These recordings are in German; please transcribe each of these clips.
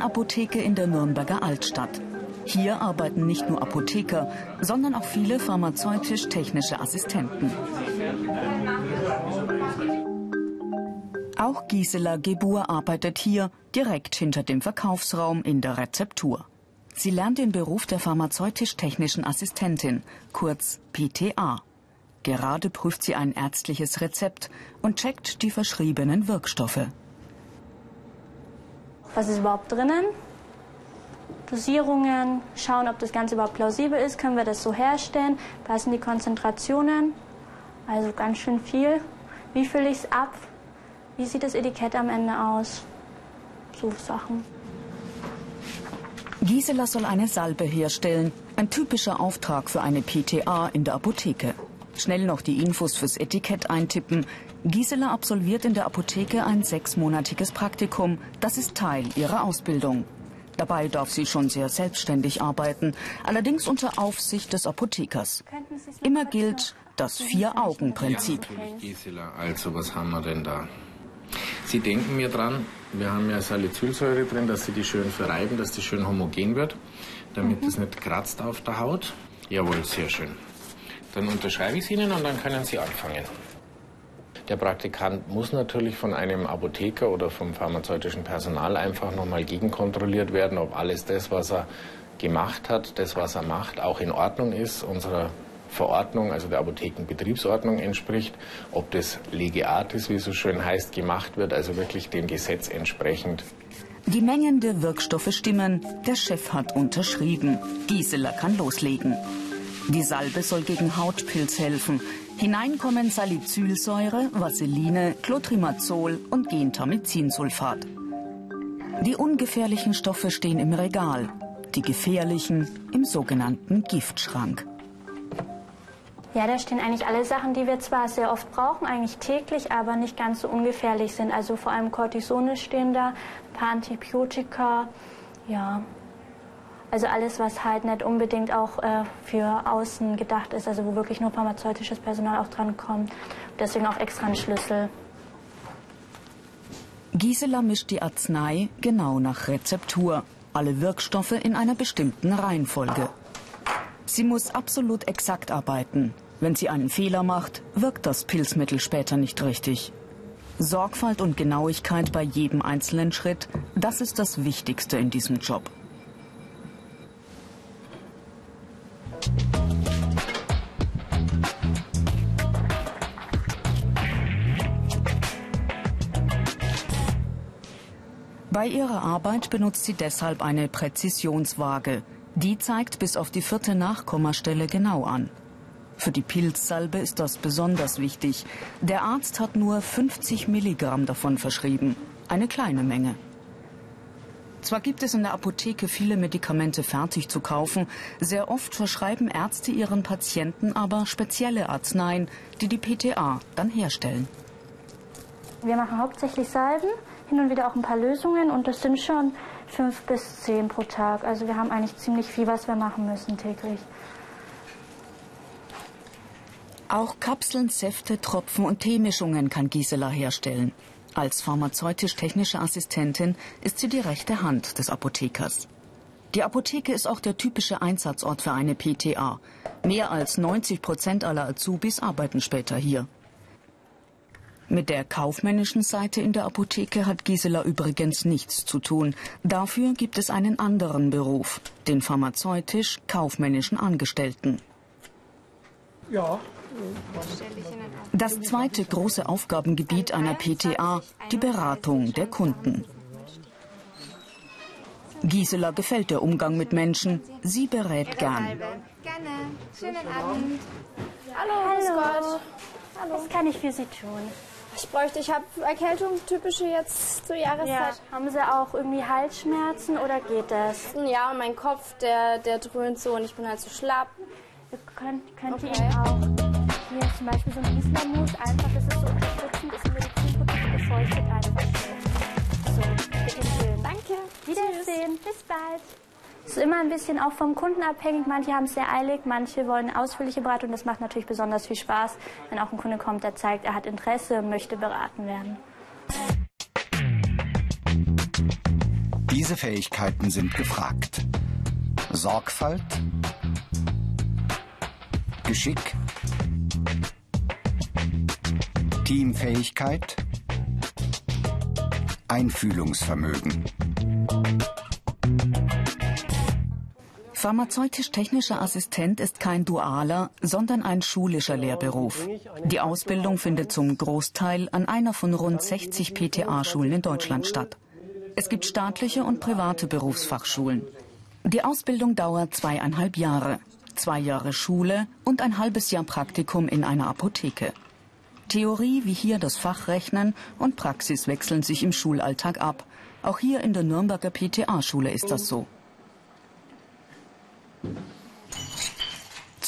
Die Mohrenapotheke in der Nürnberger Altstadt. Hier arbeiten nicht nur Apotheker, sondern auch viele pharmazeutisch-technische Assistenten. Auch Gisela Gebur arbeitet hier direkt hinter dem Verkaufsraum in der Rezeptur. Sie lernt den Beruf der pharmazeutisch-technischen Assistentin, kurz PTA. Gerade prüft sie ein ärztliches Rezept und checkt die verschriebenen Wirkstoffe. Was ist überhaupt drinnen? Dosierungen, schauen, ob das Ganze überhaupt plausibel ist, können wir das so herstellen, passen die Konzentrationen, also ganz schön viel. Wie fülle ich es ab? Wie sieht das Etikett am Ende aus? So Sachen. Gisela soll eine Salbe herstellen, ein typischer Auftrag für eine PTA in der Apotheke. Schnell noch die Infos fürs Etikett eintippen. Gisela absolviert in der Apotheke ein sechsmonatiges Praktikum. Das ist Teil ihrer Ausbildung. Dabei darf sie schon sehr selbstständig arbeiten, allerdings unter Aufsicht des Apothekers. Immer gilt das Vier-Augen-Prinzip. Ja, Gisela, also was haben wir denn da? Sie denken mir dran, wir haben ja Salicylsäure drin, dass Sie die schön verreiben, dass die schön homogen wird, damit mhm. es nicht kratzt auf der Haut. Jawohl, sehr schön. Dann unterschreibe ich es Ihnen und dann können Sie anfangen. Der Praktikant muss natürlich von einem Apotheker oder vom pharmazeutischen Personal einfach nochmal gegenkontrolliert werden, ob alles das, was er gemacht hat, das, was er macht, auch in Ordnung ist, unserer Verordnung, also der Apothekenbetriebsordnung entspricht, ob das lege artis, wie es so schön heißt, gemacht wird, also wirklich dem Gesetz entsprechend. Die Mengen der Wirkstoffe stimmen, der Chef hat unterschrieben. Gisela kann loslegen. Die Salbe soll gegen Hautpilz helfen. Hinein kommen Salicylsäure, Vaseline, Clotrimazol und Gentamicinsulfat. Die ungefährlichen Stoffe stehen im Regal, die gefährlichen im sogenannten Giftschrank. Ja, da stehen eigentlich alle Sachen, die wir zwar sehr oft brauchen, eigentlich täglich, aber nicht ganz so ungefährlich sind. Also vor allem Cortisone stehen da, ein paar Antibiotika, ja. Also alles, was halt nicht unbedingt auch äh, für außen gedacht ist, also wo wirklich nur pharmazeutisches Personal auch dran kommt. Deswegen auch extra ein Schlüssel. Gisela mischt die Arznei genau nach Rezeptur. Alle Wirkstoffe in einer bestimmten Reihenfolge. Sie muss absolut exakt arbeiten. Wenn sie einen Fehler macht, wirkt das Pilzmittel später nicht richtig. Sorgfalt und Genauigkeit bei jedem einzelnen Schritt, das ist das Wichtigste in diesem Job. Bei ihrer Arbeit benutzt sie deshalb eine Präzisionswaage. Die zeigt bis auf die vierte Nachkommastelle genau an. Für die Pilzsalbe ist das besonders wichtig. Der Arzt hat nur 50 Milligramm davon verschrieben. Eine kleine Menge. Zwar gibt es in der Apotheke viele Medikamente fertig zu kaufen, sehr oft verschreiben Ärzte ihren Patienten aber spezielle Arzneien, die die PTA dann herstellen. Wir machen hauptsächlich Salben, hin und wieder auch ein paar Lösungen und das sind schon fünf bis zehn pro Tag. Also wir haben eigentlich ziemlich viel, was wir machen müssen täglich. Auch Kapseln, Säfte, Tropfen und Teemischungen kann Gisela herstellen. Als pharmazeutisch-technische Assistentin ist sie die rechte Hand des Apothekers. Die Apotheke ist auch der typische Einsatzort für eine PTA. Mehr als 90 Prozent aller Azubis arbeiten später hier. Mit der kaufmännischen Seite in der Apotheke hat Gisela übrigens nichts zu tun. Dafür gibt es einen anderen Beruf, den pharmazeutisch-kaufmännischen Angestellten. Ja. Das zweite große Aufgabengebiet einer PTA, die Beratung der Kunden. Gisela gefällt der Umgang mit Menschen. Sie berät gern. Gerne. Schönen Abend. Hallo. Hallo. Was kann ich für Sie tun? Ich bräuchte, ich habe Erkältung, typische jetzt zur Jahreszeit. Ja. Haben Sie auch irgendwie Halsschmerzen oder geht das? Ja, mein Kopf, der, der dröhnt so und ich bin halt so schlapp. Ihr könnt, könnt okay. ihr auch hier zum Beispiel so ein Islamut, einfach, das ist so unterstützend, ist ein Medizinprodukt, befeuchtet einfach. So, bitteschön. Danke. Wiedersehen. Tschüss. Bis bald. Es ist immer ein bisschen auch vom Kunden abhängig. Manche haben es sehr eilig, manche wollen ausführliche Beratung. Das macht natürlich besonders viel Spaß, wenn auch ein Kunde kommt, der zeigt, er hat Interesse und möchte beraten werden. Diese Fähigkeiten sind gefragt. Sorgfalt, Geschick, Teamfähigkeit, Einfühlungsvermögen. Pharmazeutisch-technischer Assistent ist kein dualer, sondern ein schulischer Lehrberuf. Die Ausbildung findet zum Großteil an einer von rund 60 PTA-Schulen in Deutschland statt. Es gibt staatliche und private Berufsfachschulen. Die Ausbildung dauert zweieinhalb Jahre. Zwei Jahre Schule und ein halbes Jahr Praktikum in einer Apotheke. Theorie wie hier das Fachrechnen und Praxis wechseln sich im Schulalltag ab. Auch hier in der Nürnberger PTA-Schule ist das so.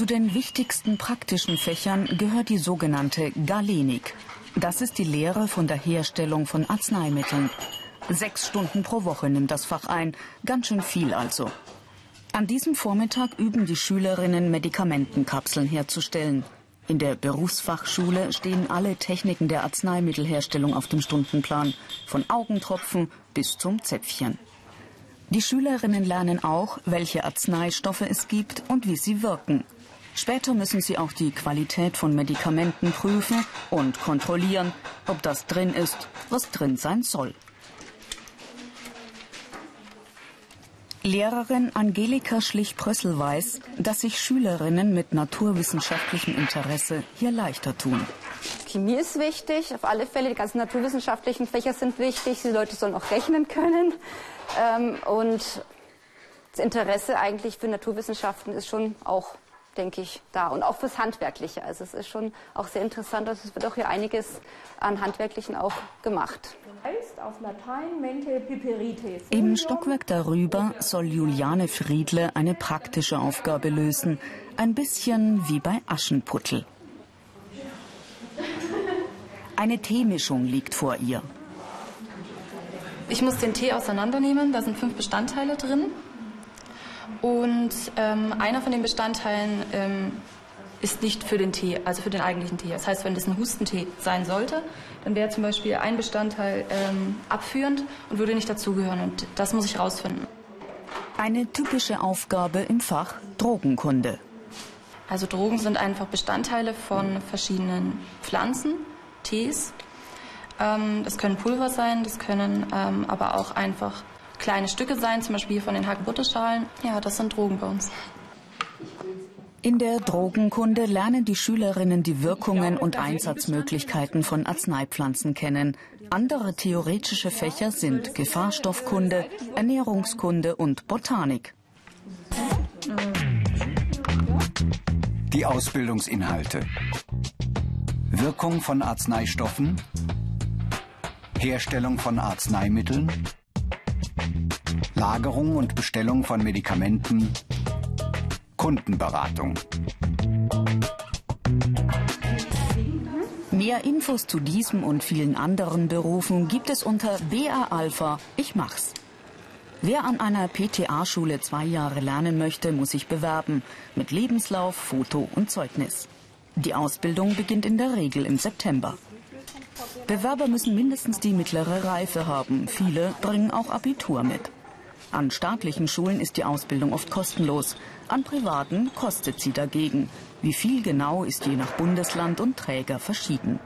Zu den wichtigsten praktischen Fächern gehört die sogenannte Galenik. Das ist die Lehre von der Herstellung von Arzneimitteln. Sechs Stunden pro Woche nimmt das Fach ein, ganz schön viel also. An diesem Vormittag üben die Schülerinnen, Medikamentenkapseln herzustellen. In der Berufsfachschule stehen alle Techniken der Arzneimittelherstellung auf dem Stundenplan, von Augentropfen bis zum Zäpfchen. Die Schülerinnen lernen auch, welche Arzneistoffe es gibt und wie sie wirken. Später müssen sie auch die Qualität von Medikamenten prüfen und kontrollieren, ob das drin ist, was drin sein soll. Lehrerin Angelika Schlich-Prössel weiß, dass sich Schülerinnen mit naturwissenschaftlichem Interesse hier leichter tun. Chemie ist wichtig, auf alle Fälle. Die ganzen naturwissenschaftlichen Fächer sind wichtig. Die Leute sollen auch rechnen können. Ähm, und das Interesse eigentlich für Naturwissenschaften ist schon auch, denke ich, da. Und auch fürs Handwerkliche. Also es ist schon auch sehr interessant. Also es wird auch hier einiges an Handwerklichen auch gemacht. Im Stockwerk darüber soll Juliane Friedle eine praktische Aufgabe lösen. Ein bisschen wie bei Aschenputtel. Eine Teemischung liegt vor ihr. Ich muss den Tee auseinandernehmen. Da sind fünf Bestandteile drin. Und ähm, einer von den Bestandteilen ähm, ist nicht für den Tee, also für den eigentlichen Tee. Das heißt, wenn das ein Hustentee sein sollte, dann wäre zum Beispiel ein Bestandteil ähm, abführend und würde nicht dazugehören. Und das muss ich rausfinden. Eine typische Aufgabe im Fach Drogenkunde. Also Drogen sind einfach Bestandteile von verschiedenen Pflanzen, Tees. Ähm, das können Pulver sein, das können ähm, aber auch einfach kleine Stücke sein, zum Beispiel von den Hagebutteschalen. Ja, das sind Drogen bei uns. In der Drogenkunde lernen die Schülerinnen die Wirkungen und Einsatzmöglichkeiten von Arzneipflanzen kennen. Andere theoretische Fächer sind Gefahrstoffkunde, Ernährungskunde und Botanik. Die Ausbildungsinhalte. Wirkung von Arzneistoffen, Herstellung von Arzneimitteln, Lagerung und Bestellung von Medikamenten, Kundenberatung. Mehr Infos zu diesem und vielen anderen Berufen gibt es unter BA Alpha Ich mach's. Wer an einer PTA-Schule zwei Jahre lernen möchte, muss sich bewerben. Mit Lebenslauf, Foto und Zeugnis. Die Ausbildung beginnt in der Regel im September. Bewerber müssen mindestens die mittlere Reife haben. Viele bringen auch Abitur mit. An staatlichen Schulen ist die Ausbildung oft kostenlos. An privaten kostet sie dagegen. Wie viel genau ist je nach Bundesland und Träger verschieden.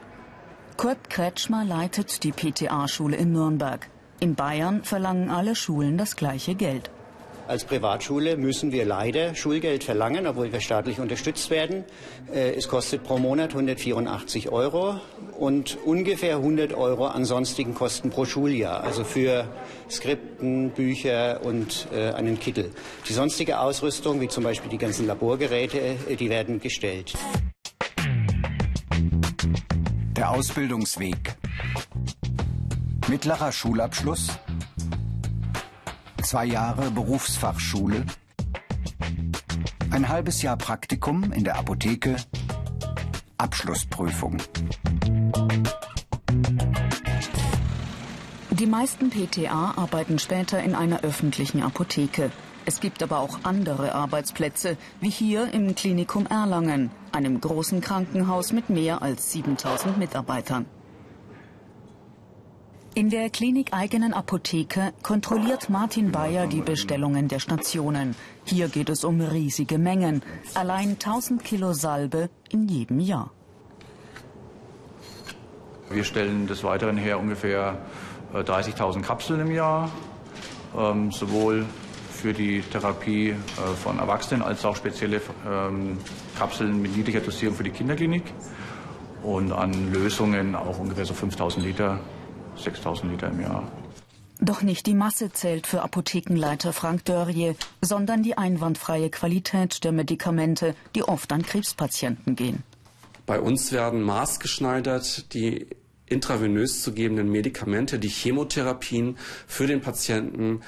Kurt Kretschmer leitet die PTA-Schule in Nürnberg. In Bayern verlangen alle Schulen das gleiche Geld. Als Privatschule müssen wir leider Schulgeld verlangen, obwohl wir staatlich unterstützt werden. Äh, es kostet pro Monat 184 Euro und ungefähr 100 Euro an sonstigen Kosten pro Schuljahr, also für Skripten, Bücher und äh, einen Kittel. Die sonstige Ausrüstung, wie zum Beispiel die ganzen Laborgeräte, äh, die werden gestellt. Der Ausbildungsweg. Mittlerer Schulabschluss, zwei Jahre Berufsfachschule, ein halbes Jahr Praktikum in der Apotheke, Abschlussprüfung. Die meisten PTA arbeiten später in einer öffentlichen Apotheke. Es gibt aber auch andere Arbeitsplätze, wie hier im Klinikum Erlangen, einem großen Krankenhaus mit mehr als 7000 Mitarbeitern. In der klinikeigenen Apotheke kontrolliert Martin Bayer die Bestellungen der Stationen. Hier geht es um riesige Mengen. Allein 1000 Kilo Salbe in jedem Jahr. Wir stellen des Weiteren her ungefähr 30.000 äh, Kapseln im Jahr, ähm, sowohl für die Therapie äh, von Erwachsenen als auch spezielle ähm, Kapseln mit niedriger Dosierung für die Kinderklinik und an Lösungen auch ungefähr so 5.000 Liter 6000 Liter im Jahr. Doch nicht die Masse zählt für Apothekenleiter Frank Dörrie, sondern die einwandfreie Qualität der Medikamente, die oft an Krebspatienten gehen. Bei uns werden maßgeschneidert die intravenös zu gebenden Medikamente, die Chemotherapien für den Patienten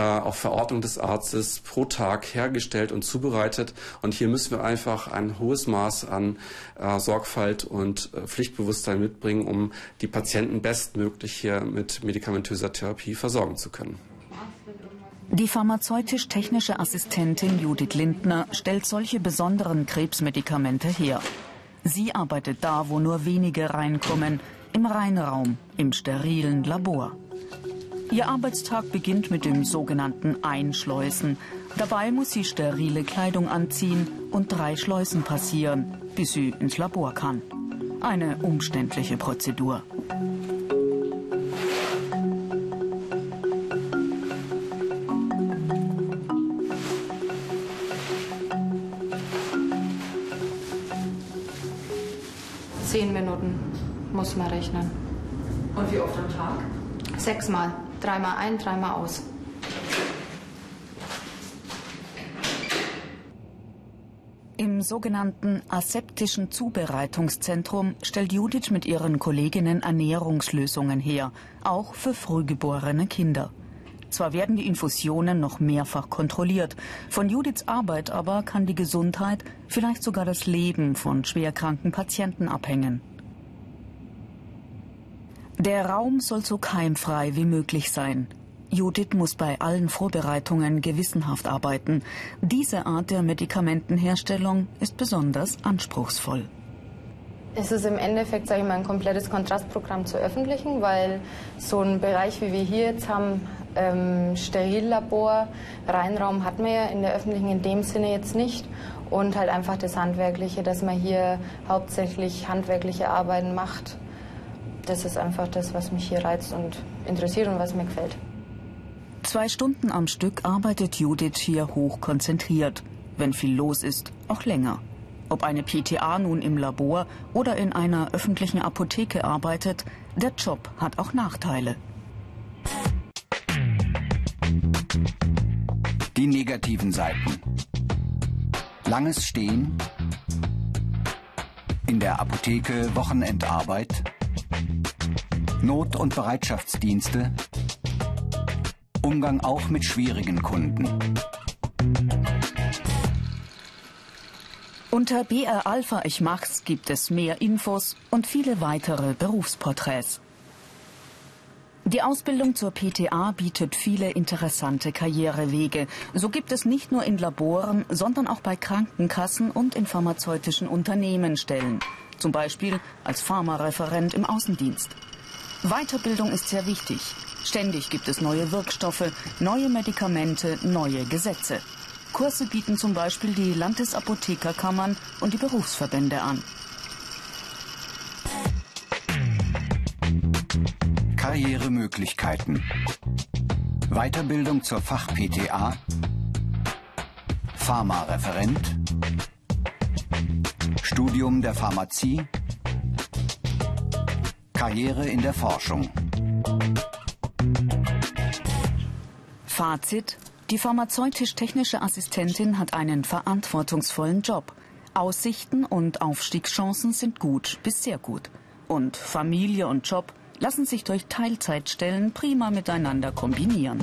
auf Verordnung des Arztes pro Tag hergestellt und zubereitet. Und hier müssen wir einfach ein hohes Maß an äh, Sorgfalt und äh, Pflichtbewusstsein mitbringen, um die Patienten bestmöglich hier mit medikamentöser Therapie versorgen zu können. Die pharmazeutisch-technische Assistentin Judith Lindner stellt solche besonderen Krebsmedikamente her. Sie arbeitet da, wo nur wenige reinkommen, im Reinraum, im sterilen Labor. Ihr Arbeitstag beginnt mit dem sogenannten Einschleusen. Dabei muss sie sterile Kleidung anziehen und drei Schleusen passieren, bis sie ins Labor kann. Eine umständliche Prozedur. Zehn Minuten muss man rechnen. Und wie oft am Tag? Sechsmal. Dreimal ein, dreimal aus. Im sogenannten aseptischen Zubereitungszentrum stellt Judith mit ihren Kolleginnen Ernährungslösungen her, auch für frühgeborene Kinder. Zwar werden die Infusionen noch mehrfach kontrolliert, von Judiths Arbeit aber kann die Gesundheit, vielleicht sogar das Leben von schwerkranken Patienten abhängen. Der Raum soll so keimfrei wie möglich sein. Judith muss bei allen Vorbereitungen gewissenhaft arbeiten. Diese Art der Medikamentenherstellung ist besonders anspruchsvoll. Es ist im Endeffekt, sage ich mal, ein komplettes Kontrastprogramm zu öffentlichen, weil so ein Bereich, wie wir hier jetzt haben, ähm, Sterillabor, Reinraum hat man ja in der öffentlichen in dem Sinne jetzt nicht. Und halt einfach das Handwerkliche, dass man hier hauptsächlich handwerkliche Arbeiten macht das ist einfach das, was mich hier reizt und interessiert und was mir gefällt. Zwei Stunden am Stück arbeitet Judith hier hoch konzentriert. Wenn viel los ist, auch länger. Ob eine PTA nun im Labor oder in einer öffentlichen Apotheke arbeitet, der Job hat auch Nachteile. Die negativen Seiten. Langes Stehen. In der Apotheke Wochenendarbeit. Not- und Bereitschaftsdienste, Umgang auch mit schwierigen Kunden. Unter BR Alpha Ich Mach's gibt es mehr Infos und viele weitere Berufsporträts. Die Ausbildung zur PTA bietet viele interessante Karrierewege. So gibt es nicht nur in Laboren, sondern auch bei Krankenkassen und in pharmazeutischen Unternehmen Stellen. Zum Beispiel als Pharmareferent im Außendienst. Weiterbildung ist sehr wichtig. Ständig gibt es neue Wirkstoffe, neue Medikamente, neue Gesetze. Kurse bieten zum Beispiel die Landesapothekerkammern und die Berufsverbände an. Karrieremöglichkeiten. Weiterbildung zur Fach-PTA. Pharmareferent. Studium der Pharmazie. Karriere in der Forschung. Fazit. Die pharmazeutisch-technische Assistentin hat einen verantwortungsvollen Job. Aussichten und Aufstiegschancen sind gut bis sehr gut. Und Familie und Job lassen sich durch Teilzeitstellen prima miteinander kombinieren.